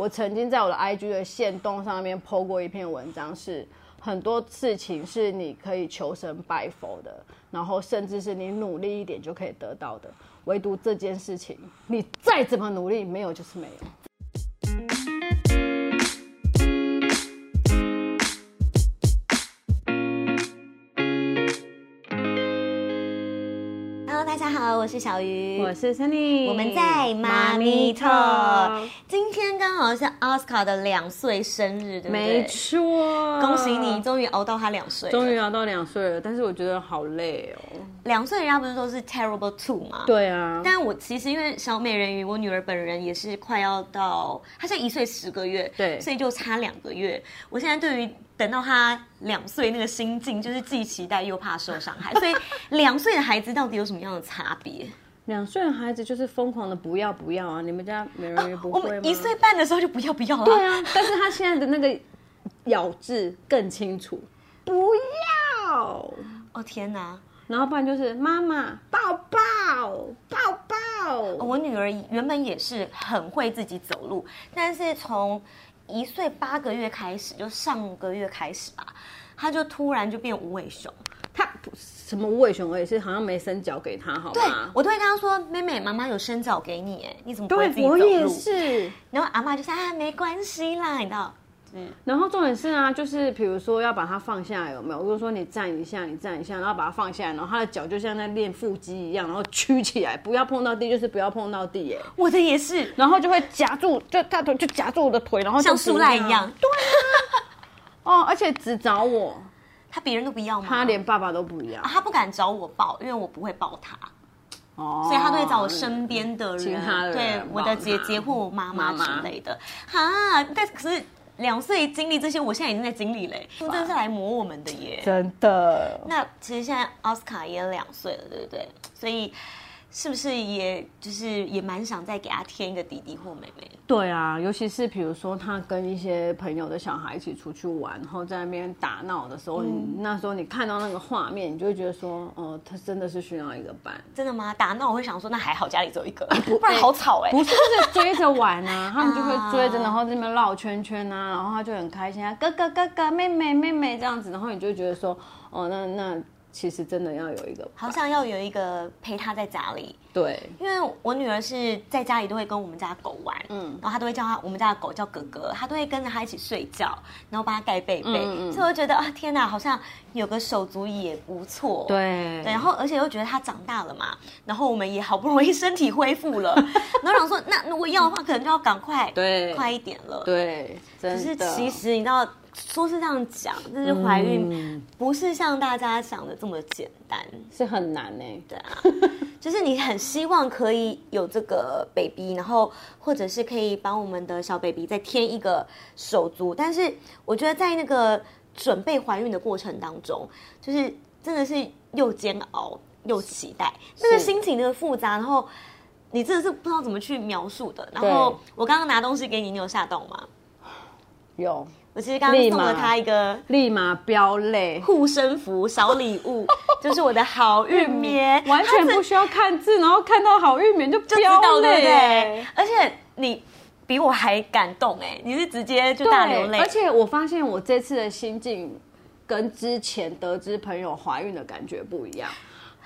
我曾经在我的 IG 的线动上面 PO 过一篇文章，是很多事情是你可以求神拜佛的，然后甚至是你努力一点就可以得到的，唯独这件事情，你再怎么努力，没有就是没有。我是小鱼，我是 Sunny，我们在妈咪特。今天刚好是奥斯卡的两岁生日，对不对？没错，恭喜你，终于熬到他两岁了。终于熬到两岁了，但是我觉得好累哦。两岁，人家不是说是 terrible two 吗？。对啊，但我其实因为小美人鱼，我女儿本人也是快要到，她现在一岁十个月，对所以就差两个月。我现在对于等到他两岁那个心境，就是既期待又怕受伤害。所以 两岁的孩子到底有什么样的差别？两岁的孩子就是疯狂的不要不要啊！你们家美人鱼不我会吗？们一岁半的时候就不要不要了。对啊，但是他现在的那个咬字更清楚，不要，哦天哪！然后不然就是妈妈抱抱抱抱。我女儿原本也是很会自己走路，但是从一岁八个月开始，就上个月开始吧，他就突然就变无尾熊。他什么无尾熊我也是好像没伸脚给他，好对吗？我都会跟他说：“妹妹，妈妈有伸脚给你，哎，你怎么不会自己走我也路？”是。然后阿妈就说：“啊，没关系啦，你知道。”然后重点是啊，就是比如说要把它放下来，有没有？如果说你站一下，你站一下，然后把它放下来，然后他的脚就像在练腹肌一样，然后曲起来，不要碰到地，就是不要碰到地，耶。我的也是，然后就会夹住，就大腿就夹住我的腿，然后像树赖一样。对啊，哦，而且只找我，他别人都不要吗？他连爸爸都不一样啊，她不敢找我抱，因为我不会抱他，哦，所以他都会找我身边的人，对我的姐姐或我妈妈妈妈之类的。哈，但可是两岁经历这些，我现在已经在经历嘞，真的是来磨我们的耶。真的，那其实现在奥斯卡也两岁了，对不对？所以是不是也就是也蛮想再给他添一个弟弟或妹妹？对啊，尤其是比如说他跟一些朋友的小孩一起出去玩，然后在那边打闹的时候，你那时候你看到那个画面，你就会觉得说，哦、他真的是需要一个伴。真的吗？打闹我会想说，那还好家里只有一个，不 然好吵哎、不是，就是追着玩啊，他们就会追着，然后在那边绕圈圈啊，然后他就很开心啊，哥哥哥哥，妹妹妹妹这样子，然后你就会觉得说，哦，那那其实真的要有一个，好像要有一个陪他在家里，对，因为我女儿是在家里都会跟我们家狗玩，嗯，然后她都会叫她我们家的狗叫哥哥，她都会跟着她一起睡觉，然后帮她盖被被，嗯嗯。所以我觉得啊，天哪，好像有个手足也不错，对。对，然后而且又觉得他长大了嘛，然后我们也好不容易身体恢复了，然后想说，那如果要的话，可能就要赶快对。快一点了。，对，真可是，其实你知道，说是这样讲，就是怀孕嗯不是像大家想的这么简单。是很难呢、对啊，就是你很希望可以有这个 baby，然后或者是可以帮我们的小 baby 再添一个手足，但是我觉得在那个准备怀孕的过程当中，就是真的是又煎熬又期待，那个心情的复杂，然后你真的是不知道怎么去描述的。然后我刚刚拿东西给你，你有吓到吗？有我其实刚刚送了他一个立马飙泪，护身符小礼物，就是我的好运棉，完全不需要看字，然后看到好运棉就就知飙道对不泪对？而且你比我还感动哎，你是直接就大流泪，而且我发现我这次的心境跟之前得知朋友怀孕的感觉不一样，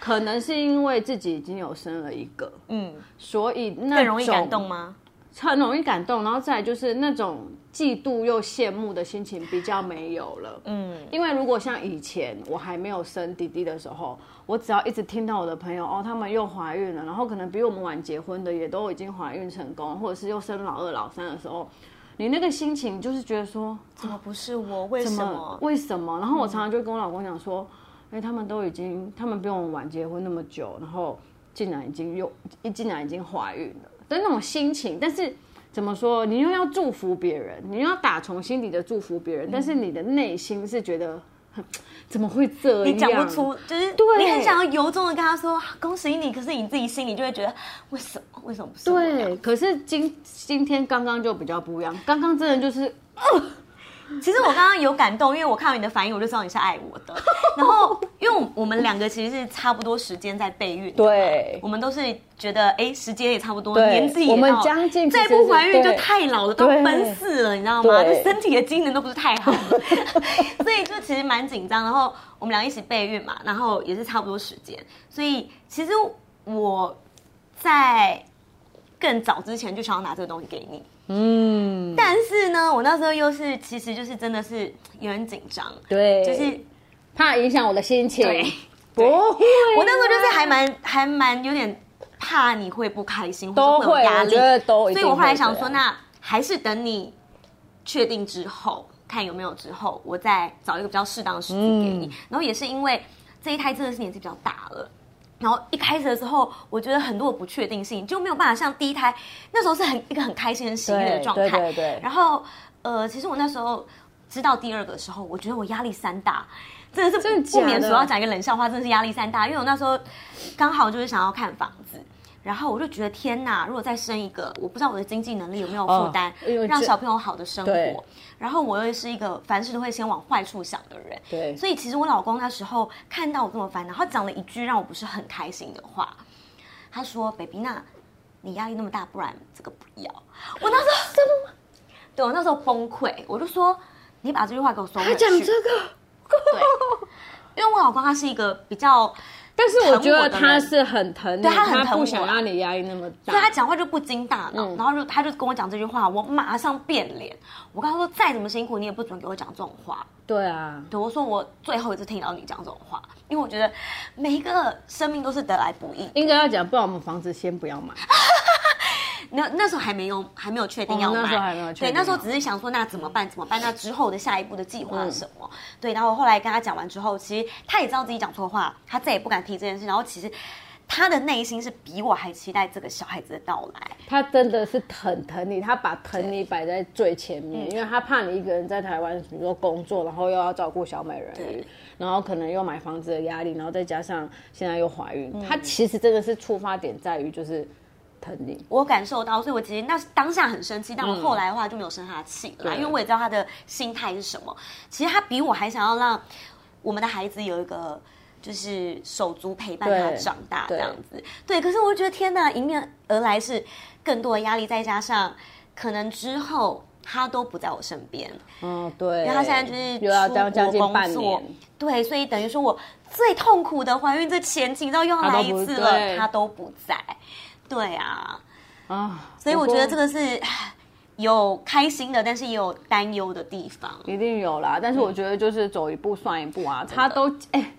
可能是因为自己已经有生了一个，嗯，所以那更容易感动？吗？很容易感动，然后再来就是那种嫉妒又羡慕的心情比较没有了。嗯，因为如果像以前我还没有生弟弟的时候，我只要一直听到我的朋友哦，他们又怀孕了，然后可能比我们晚结婚的也都已经怀孕成功，或者是又生老二、老三的时候，你那个心情就是觉得说，怎么不是我？为什么？为什么？然后我常常就跟我老公讲说，哎、他们都已经，他们比我们晚结婚那么久，然后竟然已经又一竟然已经怀孕了的那种心情，但是。怎么说？你又要祝福别人，你又要打从心底的祝福别人，但是你的内心是觉得，哼怎么会这样？你讲不出，就是对你很想要由衷的跟他说恭喜你，可是你自己心里就会觉得为什么？为什么不是？对，可是今今天刚刚就比较不一样，刚刚真的就是，呃其实我刚刚有感动，因为我看到你的反应，我就知道你是爱我的。然后，因为我们两个其实是差不多时间在备孕，对，我们都是觉得哎，时间也差不多，年纪也我们将近再不怀孕就太老了，都奔四了，你知道吗？就身体的机能都不是太好，所以就其实蛮紧张。然后我们俩一起备孕嘛，然后也是差不多时间，所以其实我在更早之前就想要拿这个东西给你。嗯，但是呢，我那时候又是，其实就是真的是有点紧张，对，就是怕影响我的心情。对，不会，我那时候就是还蛮还蛮有点怕你会不开心，或者会有压力，都。所以我后来想说，那还是等你确定之后，看有没有之后，我再找一个比较适当的时机给你。然后也是因为这一胎真的是年纪比较大了。然后一开始的时候，我觉得很多的不确定性就没有办法像第一胎那时候是很一个很开心、很喜悦的状态。对对对。然后，呃，其实我那时候知道第二个的时候，我觉得我压力山大，真的是不免俗要讲一个冷笑话，真的是压力山大。因为我那时候刚好就是想要看房子。然后我就觉得天哪！如果再生一个，我不知道我的经济能力有没有负担，让小朋友好的生活。然后我又是一个凡事都会先往坏处想的人，对。所以其实我老公那时候看到我这么烦恼，他讲了一句让我不是很开心的话。他说：“baby，那你压力那么大，不然这个不要。”我那时候真的吗？对我那时候崩溃，我就说：“你把这句话给我收回去。”他讲这个，对，因为我老公他是一个比较。但是我觉得他是很疼你，他很不想让你压力那么大，所以他讲话就不经大脑，然后就他就跟我讲这句话，我马上变脸。我跟他说，再怎么辛苦，你也不准给我讲这种话。对啊，对我说我最后一次听到你讲这种话，因为我觉得每一个生命都是得来不易。应该要讲，不然我们房子先不要买。那那时候还没有还没有确定要买，那时候还没有确定。对，那时候只是想说，那怎么办？怎么办？那之后的下一步的计划是什么？对，然后后来跟他讲完之后，其实他也知道自己讲错话，他再也不敢提这件事。然后其实他的内心是比我还期待这个小孩子的到来。他真的是很疼你，他把疼你摆在最前面，因为他怕你一个人在台湾，比如说工作，然后又要照顾小美人鱼，然后可能又买房子的压力，然后再加上现在又怀孕，他其实真的是出发点在于就是。疼你，我感受到，所以我其实那当下很生气，但我后来的话就没有生他的气了，因为我也知道他的心态是什么。其实他比我还想要让我们的孩子有一个就是手足陪伴他长大这样子。对，可是我觉得天哪，迎面而来是更多的压力，再加上可能之后他都不在我身边。嗯，对，因为他现在就是又要将近半年，对，所以等于说我最痛苦的怀孕这前期，到又要来一次了，他都不在。对啊，啊，所以我觉得这个是有开心的，但是也有担忧的地方，一定有啦。但是我觉得就是走一步算一步啊，他都哎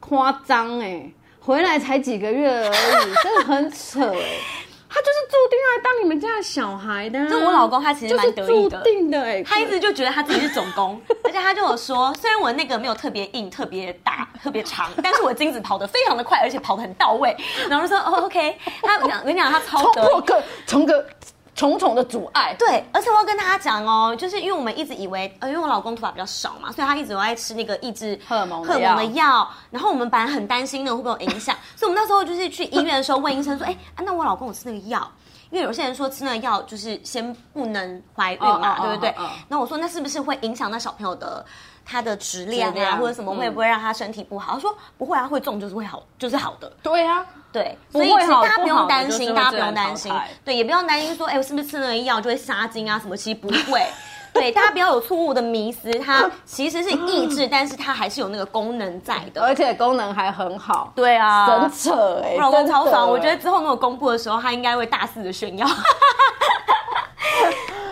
夸张哎，回来才几个月而已，真的很扯哎。他就是注定要当你们家的小孩的。就我老公，他其实蛮得意的。注定的哎，他一直就觉得他自己是总工，而且他就有说，虽然我那个没有特别硬、特别大、特别长，但是我精子跑得非常的快，而且跑得很到位。然后说哦，OK，他我跟你讲，他超得，从个从个。重重的阻碍，对，而且我要跟大家讲哦，就是因为我们一直以为，呃，因为我老公头发比较少嘛，所以他一直有在吃那个抑制荷尔蒙荷尔蒙的药，然后我们本来很担心呢会不会有影响，所以我们那时候就是去医院的时候问医生说，哎，那我老公有吃那个药，因为有些人说吃那个药就是先不能怀孕嘛，对不对？那我说那是不是会影响那小朋友的？它的质量啊，或者什么会不会让他身体不好？他说不会啊，会重就是会好，就是好的。对啊，对，所以大家不用担心，大家不用担心，对，也不用担心说，哎，我是不是吃那个药就会杀精啊？什么？其实不会。对，大家不要有错误的迷思，它其实是抑制，但是它还是有那个功能在的，而且功能还很好。对啊，神扯哎，老公超爽。我觉得之后如果公布的时候，他应该会大肆的炫耀。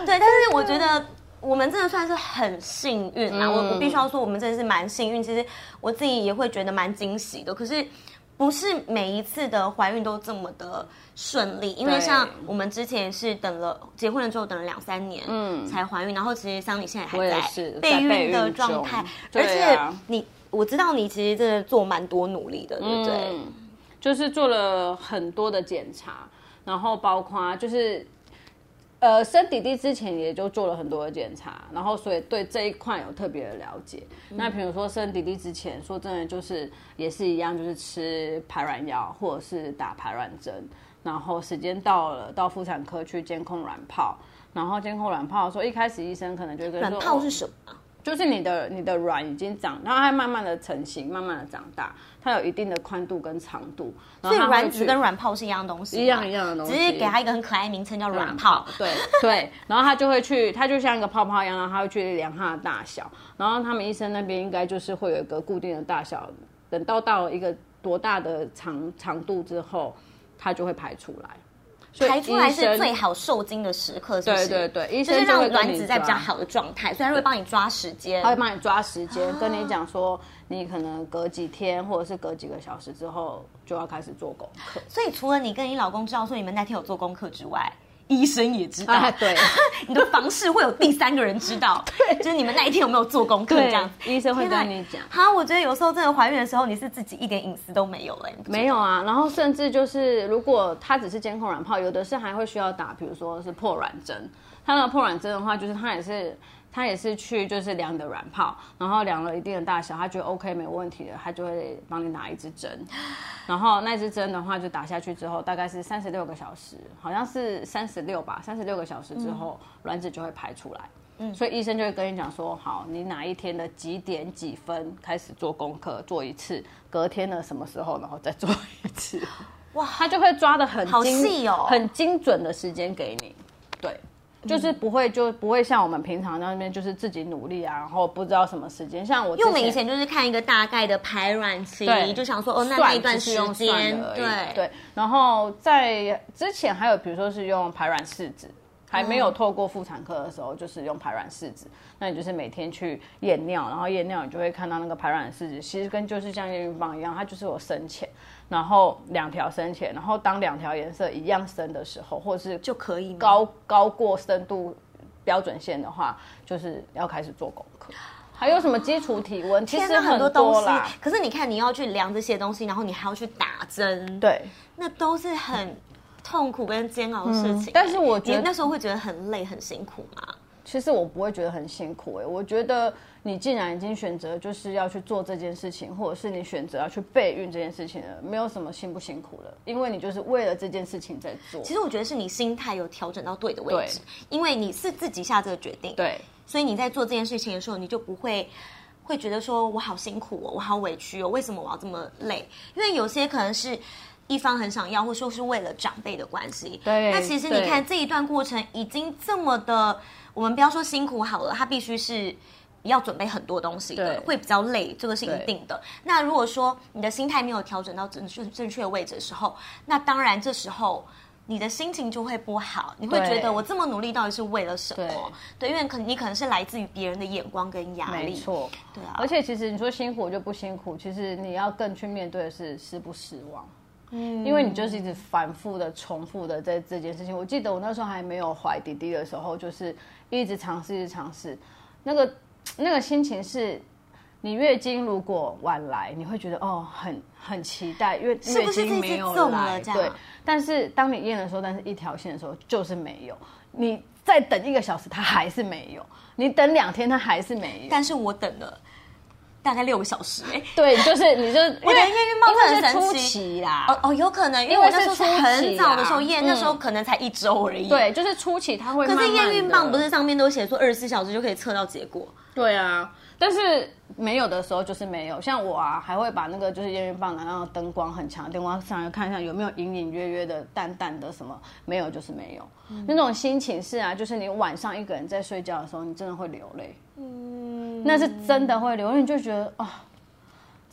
对，但是我觉得。我们真的算是很幸运啊！我我必须要说，我们真的是蛮幸运。其实我自己也会觉得蛮惊喜的。可是不是每一次的怀孕都这么的顺利，因为像我们之前是等了结婚了之后等了两三年，嗯，才怀孕。然后其实桑尼现在还在备孕的状态，而且你我知道你其实真的做蛮多努力的，对不对？就是做了很多的检查，然后包括就是。呃，生弟弟之前也就做了很多的检查，然后所以对这一块有特别的了解。那比如说生弟弟之前，说真的就是也是一样，就是吃排卵药或者是打排卵针，然后时间到了到妇产科去监控卵泡，然后监控卵泡的时候，一开始医生可能就跟说卵泡哦是什么啊？就是你的你的卵已经长，然后它慢慢的成型，慢慢的长大，它有一定的宽度跟长度，所以卵子跟卵泡是一样东西，一样一样的东西只是给它一个很可爱的名称叫卵泡。对对，然后它就会去，它就像一个泡泡一样，然后它会去量它的大小，然后他们医生那边应该就是会有一个固定的大小，等到到一个多大的长长度之后，它就会排出来。排出来是最好受精的时刻，是不是？对对对医就是让卵子在比较好的状态，所以它会帮你抓时间他。会帮你抓时间，跟你讲说，你可能隔几天或者是隔几个小时之后就要开始做功课。所以除了你跟你老公知道说你们那天有做功课之外，医生也知道，啊，对 你的房事会有第三个人知道，就是你们那一天有没有做功课这对样子。，医生会跟你讲。哈，我觉得有时候真的怀孕的时候，你是自己一点隐私都没有了、没有啊，然后甚至就是，如果他只是监控卵泡，有的是还会需要打，比如说是破卵针。他那个破卵针的话，就是他也是它也是去就是量你的卵泡，然后量了一定的大小，他觉得 OK 没问题的，他就会帮你打一支针。然后那支针的话，就打下去之后，大概是三十六个小时，好像是三十六吧，三十六个小时之后，卵子就会排出来。嗯，所以医生就会跟你讲说，好，你哪一天的几点几分开始做功课，做一次，隔天的什么时候，然后再做一次。哇他就会抓的很细哦很精准的时间给你，对。就是不会，就不会像我们平常在那边就是自己努力啊，然后不知道什么时间。像我之因为我们以前就是看一个大概的排卵期，就想说哦，那那一段时间对对。然后在之前还有比如说是用排卵试纸，还没有透过妇产科的时候，就是用排卵试纸。那你就是每天去验尿，然后验尿你就会看到那个排卵试纸，其实跟就是像验孕棒一样，它就是有深浅，然后两条深浅，然后当两条颜色一样深的时候，或者是就可以高高过深度标准线的话，就是要开始做功课。还有什么基础体温？其实很多东西。。可是你看，你要去量这些东西，然后你还要去打针，，对，那都是很痛苦跟煎熬的事情。嗯但是我觉得你那时候会觉得很累、很辛苦吗？其实我不会觉得很辛苦哎、我觉得你既然已经选择就是要去做这件事情，或者是你选择要去备孕这件事情了，没有什么辛不辛苦的，因为你就是为了这件事情在做。其实我觉得是你心态有调整到对的位置，因为你是自己下这个决定，，对所以你在做这件事情的时候，你就不会。会觉得说我好辛苦哦，我好委屈哦，为什么我要这么累？因为有些可能是一方很想要，或说是为了长辈的关系。对那其实你看这一段过程已经这么的，我们不要说辛苦好了，他必须是。要准备很多东西的，对会比较累，这个是一定的。那如果说你的心态没有调整到正确正确的位置的时候，那当然这时候你的心情就会不好，你会觉得我这么努力到底是为了什么？对对，因为可能你可能是来自于别人的眼光跟压力。没错，对啊而且其实你说辛苦就不辛苦，其实你要更去面对的是失不失望。嗯，因为你就是一直反复的、重复的在这件事情。我记得我那时候还没有怀弟弟的时候，就是一直尝试、一直尝试，那个 那个心情是。你月经如果晚来，你会觉得哦，很很期待，因为是不是月经没有来，这样对。但是当你验的时候，但是一条线的时候就是没有。你再等一个小时，它还是没有；你等两天，它还是没有。但是我等了大概六个小时、哎，对，就是你就我的验孕棒因为很神奇期啦，哦哦，有可能，因为我那时候很早的时候验，嗯那时候可能才一周而已。。对，就是初期它会可是验孕棒不是上面都写说二十四小时就可以测到结果？对啊，但是没有的时候就是没有。像我啊，还会把那个就是验孕棒拿到灯光很强的灯光上来看一下有没有隐隐约约的淡淡的什么，没有就是没有。嗯那种心情是啊，就是你晚上一个人在睡觉的时候，你真的会流泪。嗯，那是真的会流泪，你就觉得啊。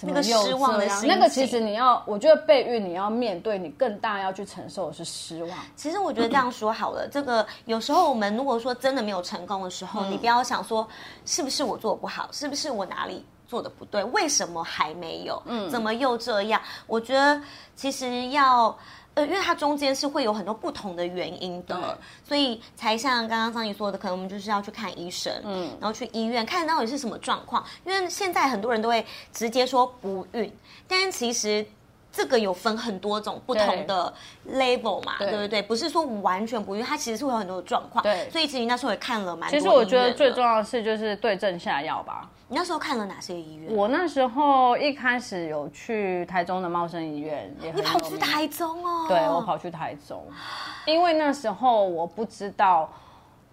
那个又失望的心那个其情实你要，我觉得备孕你要面对，你更大要去承受的是失望。其实我觉得这样说好了，这个有时候我们如果说真的没有成功的时候，你不要想说是不是我做的不好，是不是我哪里做的不对，为什么还没有？嗯，怎么又这样？我觉得其实要。呃，因为它中间是会有很多不同的原因的，所以才像刚刚桑尼说的，可能我们就是要去看医生，嗯，然后去医院看到底是什么状况。因为现在很多人都会直接说不孕，但是其实这个有分很多种不同的 label 嘛，对对不对？不是说完全不孕，它其实是会有很多的状况。对所以其实那时候也看了蛮多其实我觉得最重要的是就是对症下药吧。你那时候看了哪些医院？我那时候一开始有去台中的茂生医院，也很你跑去台中哦？对我跑去台中，因为那时候我不知道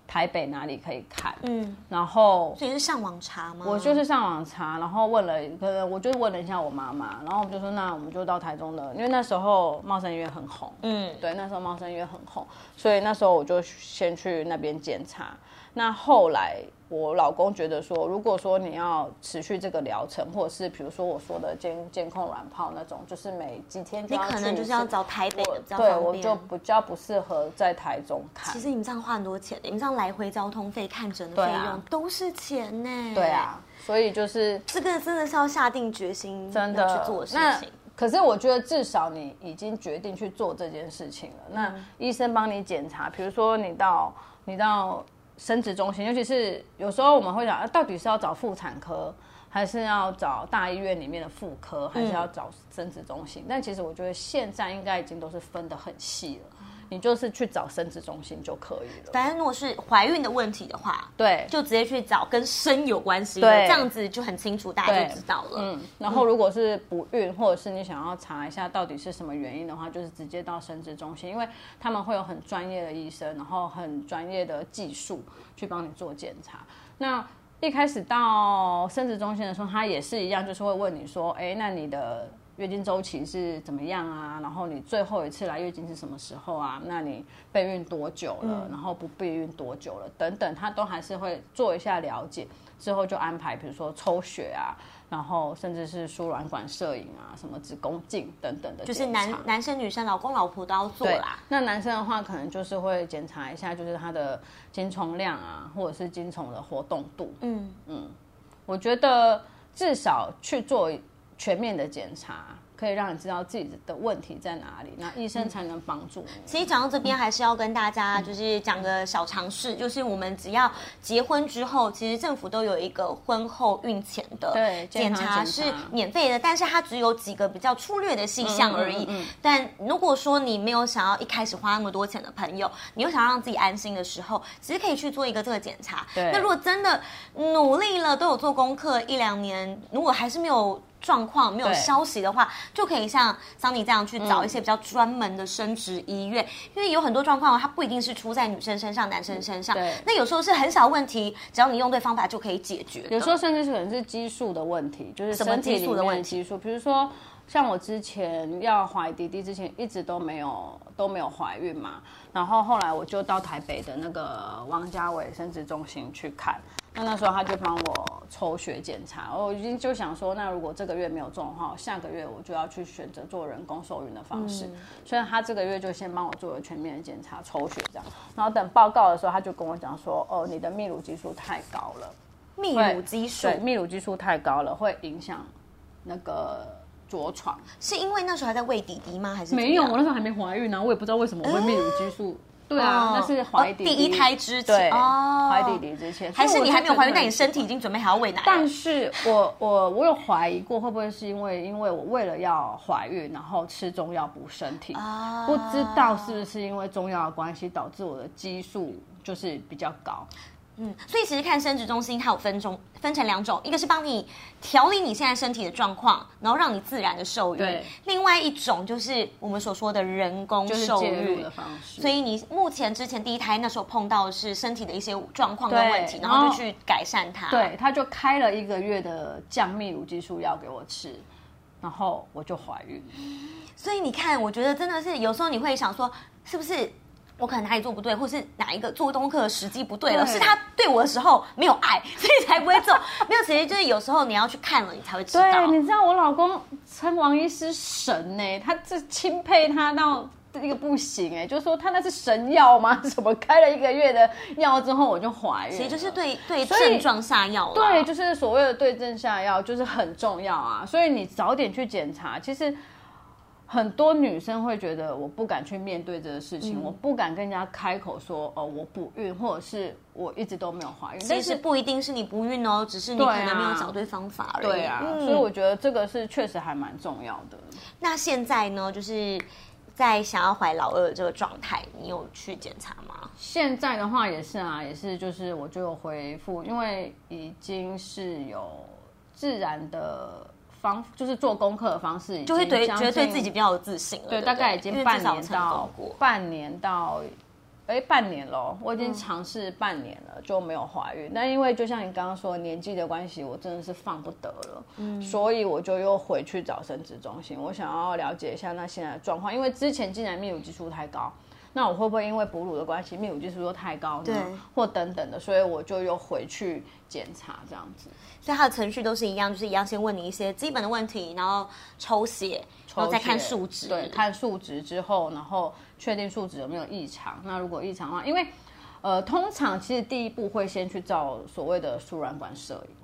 台北哪里可以看，嗯，然后所以是上网查吗？我就是上网查，然后问了，可能我就问了一下我妈妈，然后我们就说，那我们就到台中的，因为那时候茂生医院很红，嗯，对，那时候茂生医院很红，所以那时候我就先去那边检查。那后来我老公觉得说，如果说你要持续这个疗程，或者是比如说我说的监监控卵泡那种，就是每几天就你可能就是要找台北的比较对。我就比较不适合在台中看其。实你们这样花很多钱，你们这样来回交通费、看诊的费用都是钱呢。对，啊，所以就是这个真的是要下定决心真的去做的事情。可是我觉得至少你已经决定去做这件事情了。那嗯医生帮你检查，比如说你到你到生殖中心，尤其是有时候我们会想，啊、到底是要找妇产科，还是要找大医院里面的妇科，还是要找生殖中心？但其实我觉得现在应该已经都是分得很细了，你就是去找生殖中心就可以了。反正如果是怀孕的问题的话，对，就直接去找跟生有关系的，对这样子就很清楚，大家就知道了。嗯，然后如果是不孕，或者是你想要查一下到底是什么原因的话，就是直接到生殖中心，因为他们会有很专业的医生，然后很专业的技术去帮你做检查。那一开始到生殖中心的时候，他也是一样，就是会问你说，哎，那你的月经周期是怎么样啊？然后你最后一次来月经是什么时候啊？那你备孕多久了？然后不备孕多久了？等等，他都还是会做一下了解，之后就安排，比如说抽血啊，然后甚至是输卵管摄影啊，什么子宫镜等等的就是男男生、女生、老公、老婆都要做啦。那男生的话，可能就是会检查一下，就是他的精虫量啊，或者是精虫的活动度。嗯嗯，我觉得至少去做全面的检查，可以让你知道自己的问题在哪里，那医生才能帮助你。其实讲到这边，还是要跟大家就是讲个小常识，就是我们只要结婚之后，其实政府都有一个婚后孕前的对检查是免费的，但是它只有几个比较粗略的细项而已。嗯嗯嗯但如果说你没有想要一开始花那么多钱的朋友，你又想让自己安心的时候，其实可以去做一个这个检查。对那如果真的努力了，都有做功课一两年，如果还是没有。状况没有消息的话，就可以像桑尼这样去找一些比较专门的生殖医院，因为有很多状况它不一定是出在女生身上、男生身上，对。那有时候是很小问题，只要你用对方法就可以解决。有时候甚至是可能是激素的问题，就是什么激素的问题？激素，比如说像我之前要怀弟弟之前，一直都没有都没有怀孕嘛，然后后来我就到台北的那个王家伟生殖中心去看。那那时候他就帮我抽血检查，我已经就想说，那如果这个月没有中的话，下个月我就要去选择做人工受孕的方式。所以他这个月就先帮我做了全面的检查，抽血这样。然后等报告的时候，他就跟我讲说，哦，你的泌乳激素太高了。泌乳激素对，泌乳激素太高了，会影响那个着床。是因为那时候还在喂弟弟吗？还是没有，我那时候还没怀孕呢，我也不知道为什么我会泌乳激素。对啊，哦那是怀弟弟、哦第一胎之前，哦怀弟弟之前，还是你还没有怀孕，但你身体已经。准备好要喂奶了？但是我我我有怀疑过，会不会是因为因为我为了要怀孕，然后吃中药补身体，啊不知道是不是因为中药的关系导致我的激素就是比较高。嗯，所以其实看生殖中心，它有分种分成两种，一个是帮你调理你现在身体的状况，然后让你自然的受孕；另外一种就是我们所说的人工受孕的方式，所以你目前之前第一胎那时候碰到的是身体的一些状况跟对问题，然后就去改善它。对，他就开了一个月的降泌乳激素药给我吃，然后我就怀孕。所以你看，我觉得真的是有时候你会想说，是不是我可能哪里做不对，或是哪一个做功课的时机不对了？对是他对我的时候没有爱，所以才不会做。没有，其实就是有时候你要去看了，你才会知道。对，你知道我老公称王医师神呢、他这钦佩他到这个不行哎、就是说他那是神药吗？怎么开了一个月的药之后我就怀孕了？其实就是对对症状下药啦对，就是所谓的对症下药，就是很重要啊。所以你早点去检查，其实很多女生会觉得我不敢去面对这个事情，嗯我不敢跟人家开口说哦我不孕，或者是我一直都没有怀孕。其但是不一定是你不孕哦，只是你可能没有找对方法而已。对啊，嗯所以我觉得这个是确实还蛮重要的。那现在呢，就是在想要怀老二的这个状态，你有去检查吗？现在的话也是啊，也是就是我就有回复，因为已经是有自然的方，就是做功课的方式就会对觉得对自己比较有自信了。对，对对，大概已经半年到。半年到哎半年喽，我已经尝试半年了就没有怀孕。那因为就像你刚刚说年纪的关系，我真的是放不得了，嗯，所以我就又回去找生殖中心，我想要了解一下那现在的状况，因为之前竟然泌乳激素太高。那我会不会因为哺乳的关系，泌乳激素又太高呢？或等等的，所以我就又回去检查这样子。所以它的程序都是一样，就是一样先问你一些基本的问题，然后抽血，然后再看数值。对，看数值之后，然后确定数值有没有异常。那如果异常的话，因为呃，通常其实第一步会先去照所谓的输卵管摄影。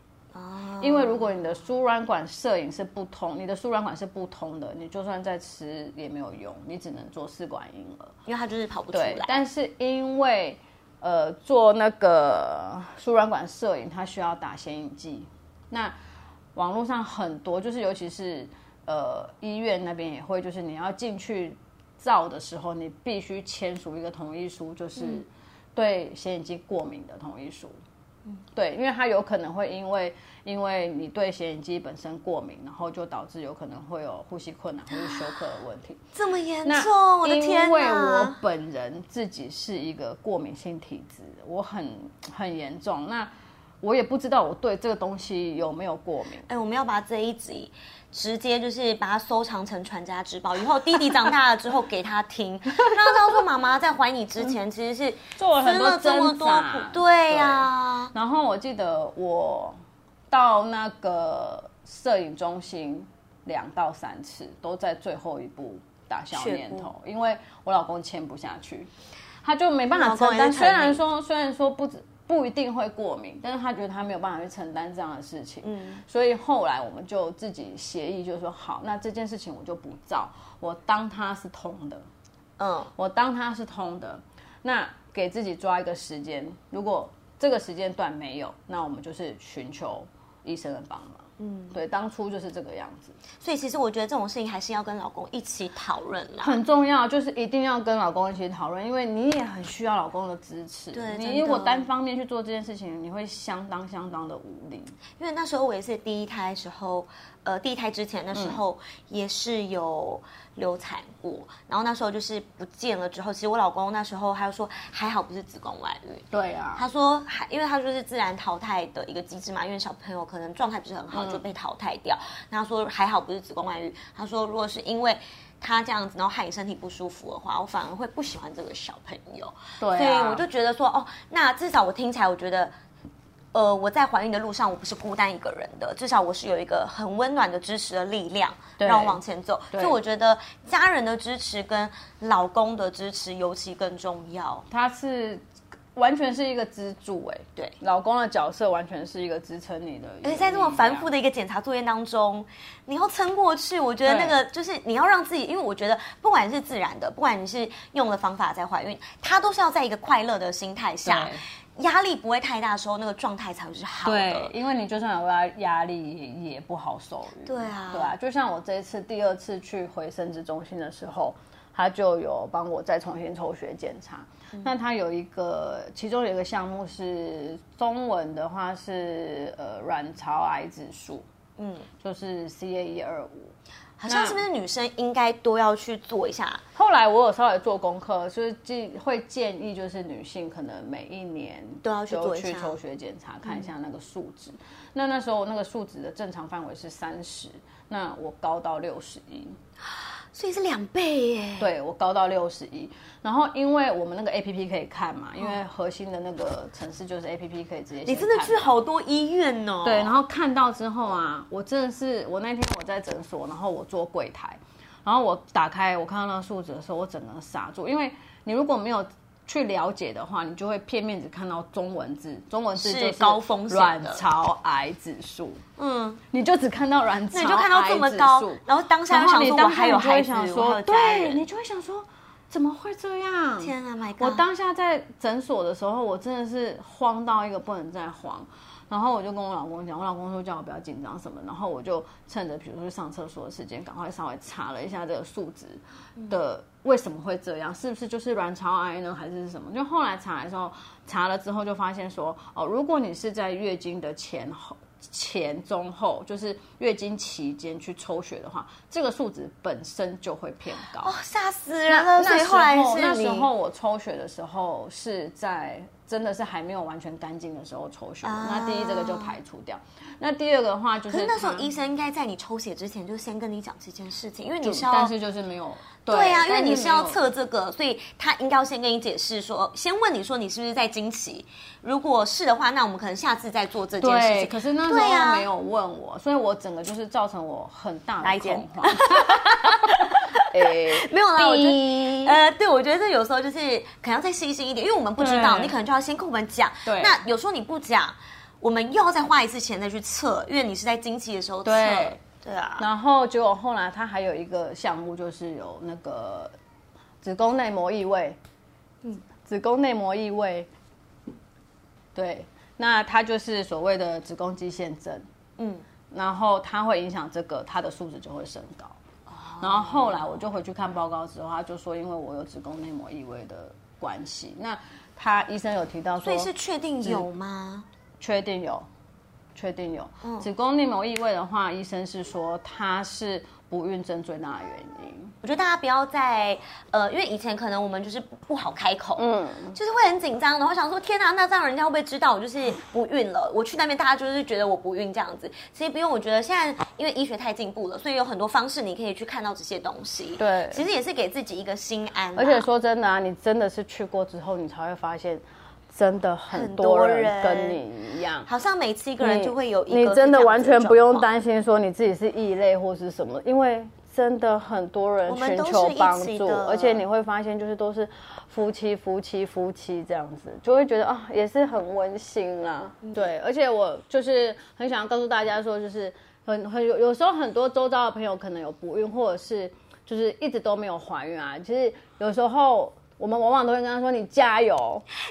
因为如果你的输卵管摄影是不通，你的输卵管是不通的，你就算再吃也没有用，你只能做试管婴儿，因为它就是跑不出来。但是因为呃做那个输卵管摄影，它需要打显影剂，那网络上很多就是尤其是呃医院那边也会，就是你要进去照的时候，你必须签署一个同意书，就是对显影剂过敏的同意书。对，因为它有可能会因为因为你对显影剂本身过敏，然后就导致有可能会有呼吸困难或者休克的问题。这么严重？我的天因为我本人自己是一个过敏性体质，我很很严重。那我也不知道我对这个东西有没有过敏。哎，我们要把这一集。直接就是把它收藏成传家之宝，以后弟弟长大了之后给他听，让他知道说妈妈在怀你之前其实是做了很多挣扎。对呀。然后我记得我到那个摄影中心两到三次，都在最后一步打消念头，因为我老公签不下去，他就没办法承担。虽然说虽然说不止。不一定会过敏，但是他觉得他没有办法去承担这样的事情，嗯，所以后来我们就自己协议，就是说好，那这件事情我就不照，我当它是通的，嗯，我当它是通的，那给自己抓一个时间，如果这个时间段没有，那我们就是寻求医生的帮忙。嗯，对，当初就是这个样子，所以其实我觉得这种事情还是要跟老公一起讨论啦，很重要，就是一定要跟老公一起讨论，因为你也很需要老公的支持。对，你如果单方面去做这件事情，你会相当相当的无力。因为那时候我也是第一胎时候。呃，第一胎之前的时候也是有流产过，然后那时候就是不见了之后，其实我老公那时候还说还好不是子宫外孕。对啊，他说还因为他说是自然淘汰的一个机制嘛，因为小朋友可能状态不是很好就被淘汰掉。那他说还好不是子宫外孕，他说如果是因为他这样子，然后害你身体不舒服的话，我反而会不喜欢这个小朋友。对，所以我就觉得说哦，那至少我听起来我觉得。呃，我在怀孕的路上，我不是孤单一个人的，至少我是有一个很温暖的支持的力量，让我往前走。所以我觉得家人的支持跟老公的支持尤其更重要。他是完全是一个支柱，哎，对，老公的角色完全是一个支撑你的。而且在这么繁复的一个检查作业当中，你要撑过去，我觉得那个就是你要让自己，因为我觉得不管是自然的，不管你是用的方法在怀孕，它都是要在一个快乐的心态下。压力不会太大的时候，那个状态才会是好的。对，因为你就算有压压力，也不好受孕。对啊，对啊，就像我这一次第二次去回生殖中心的时候，他就有帮我再重新抽血检查。那他有一个，其中有一个项目是中文的话是呃卵巢癌指数，嗯，就是 C A 一二五。好像是不是女生应该都要去做一下？后来我有稍微做功课，就是建会建议，就是女性可能每一年都要去做去抽血检查，看一下那个数值。那那时候那个数值的正常范围是三十，那我高到六十一。所以是两倍耶！对我高到六十一，然后因为我们那个 A P P 可以看嘛，因为核心的那个城市就是 A P P 可以直接。你真的去好多医院哦。对，然后看到之后啊，我真的是我那天我在诊所，然后我坐柜台，然后我打开我看到那个数字的时候，我整个傻住，因为你如果没有。去了解的话，你就会片面只看到中文字，中文字就是高风险卵巢癌指数。嗯，你就只看到卵巢你就看到这么高，然后当下想说，我还有孩子，对，你就会想说，怎么会这样？天啊，My God！我当下在诊所的时候，我真的是慌到一个不能再慌。然后我就跟我老公讲，我老公说叫我不要紧张什么，然后我就趁着比如说去上厕所的时间，赶快稍微查了一下这个数值的为什么会这样，是不是就是卵巢癌呢，还是什么？就后来查的时候，查了之后就发现说，哦，如果你是在月经的前后前、中、后，就是月经期间去抽血的话，这个数值本身就会偏高。哦，吓死人了！所以那时后来候那时候我抽血的时候是在真的是还没有完全干净的时候抽血，啊那第一这个就排除掉。那第二个的话就是，可是那时候医生应该在你抽血之前就先跟你讲这件事情，因为你是要但是就是没有对啊，因为你是要测这个，所以他应该要先跟你解释说，先问你说你是不是在经期，如果是的话，那我们可能下次再做这件事对，情。可是那时候没有问我，所以我整个就是造成我很大的恐慌。诶，没有啦，我觉得。呃，对，我觉得这有时候就是可能要再细心一点，因为我们不知道，你可能就要先跟我们讲。对那有时候你不讲，我们又要再花一次钱再去测，因为你是在经期的时候测。对对啊，然后结果后来他还有一个项目，就是有那个子宫内膜异位，嗯，子宫内膜异位，对，那它就是所谓的子宫肌腺症，嗯，然后它会影响这个，它的数值就会升高。哦然后后来我就回去看报告之后，他就说因为我有子宫内膜异位的关系，那他医生有提到说，所以是确定有吗？确定有，确定有。嗯子宫内膜异位的话，医生是说它是不孕症最大的原因。我觉得大家不要再呃，因为以前可能我们就是不不好开口，嗯，就是会很紧张，然后想说天哪，那这样人家会不会知道我就是不孕了？我去那边，大家就是觉得我不孕这样子。其实不用，我觉得现在因为医学太进步了，所以有很多方式你可以去看到这些东西。对其实也是给自己一个心安。而且说真的啊，你真的是去过之后，你才会发现，真的很很多人跟你一样。好像每次一个人就会有一个你真的完全不用担。担心说你自己是异类或是什么，因为真的很多人寻求帮助，而且你会发现就是都是夫妻夫妻夫妻这样子，就会觉得啊也是很温馨啦。嗯对，而且我就是很想要告诉大家说，就是很很有有时候很多周遭的朋友可能有不孕，或者是就是一直都没有怀孕啊，其实有时候。我们往往都会跟他说：“你加油，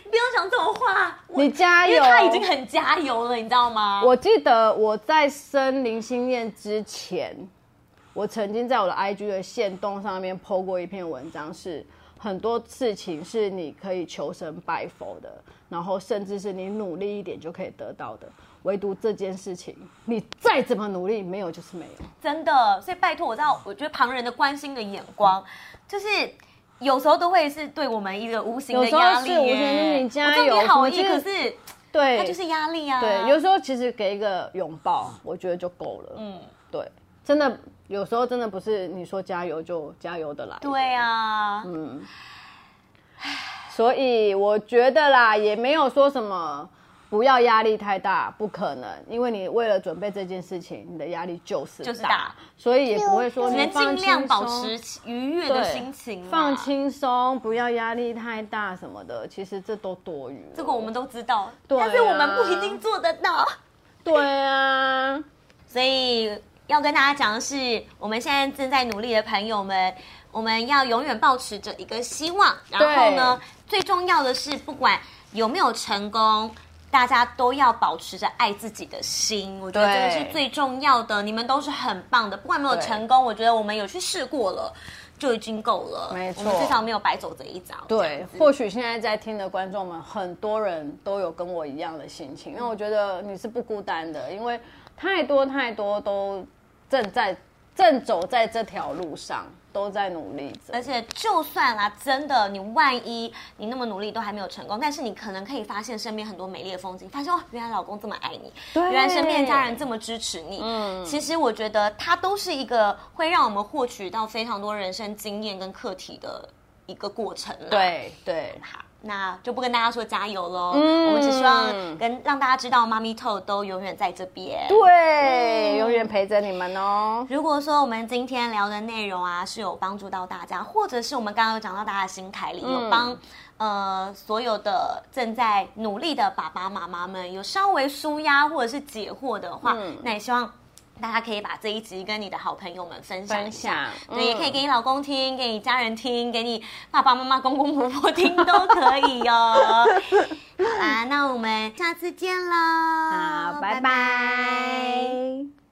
不要讲这种话，你加油。”因为他已经很加油了，你知道吗？我记得我在生林心念之前，我曾经在我的 IG 的线动上面 PO 过一篇文章，是很多事情是你可以求神拜佛的，然后甚至是你努力一点就可以得到的，唯独这件事情，你再怎么努力，没有就是没有。真的，所以拜托，我知道，我觉得旁人的关心的眼光，就是有时候都会是对我们一个无形的有时候压力是无形耶。你加油你好意，可是对，它就是压力啊。对，有时候其实给一个拥抱，我觉得就够了。嗯，对，真的有时候真的不是你说加油就加油的来的。对啊，嗯，所以我觉得啦，也没有说什么不要压力太大，不可能，因为你为了准备这件事情，你的压力就是就是大，所以也不会说你放尽量保持愉悦的心情，放轻松，不要压力太大什么的，其实这都多余了。这个我们都知道，对啊。但是我们不一定做得到。对啊，所以要跟大家讲的是，我们现在正在努力的朋友们，我们要永远保持着一个希望。然后呢，最重要的是，不管有没有成功。大家都要保持着爱自己的心，我觉得这个是最重要的。你们都是很棒的，不管有没有成功，我觉得我们有去试过了，就已经够了。没错我们至少没有白走这一遭。对或许现在在听的观众们，很多人都有跟我一样的心情，因为我觉得你是不孤单的，因为太多太多都正在正走在这条路上，都在努力着。而且，就算啦，真的，你万一你那么努力都还没有成功，但是你可能可以发现身边很多美丽的风景，发现哦，原来老公这么爱你，对原来身边的家人这么支持你。嗯，其实我觉得它都是一个会让我们获取到非常多人生经验跟课题的一个过程啦。，对对，好，那就不跟大家说加油喽。嗯我们只希望跟让大家知道，妈咪透都永远在这边。对，永远陪着你们哦。如果说我们今天聊的内容啊是有帮助到大家，或者是我们刚刚有讲到大家的心凯里，有帮呃所有的正在努力的爸爸妈妈们有稍微舒压或者是解惑的话，那也希望。大家可以把这一集跟你的好朋友们分享一下，分享对，也嗯可以给你老公听，给你家人听，给你爸爸妈妈、公公婆婆听都可以哦。好啦，那我们下次见喽，好，拜拜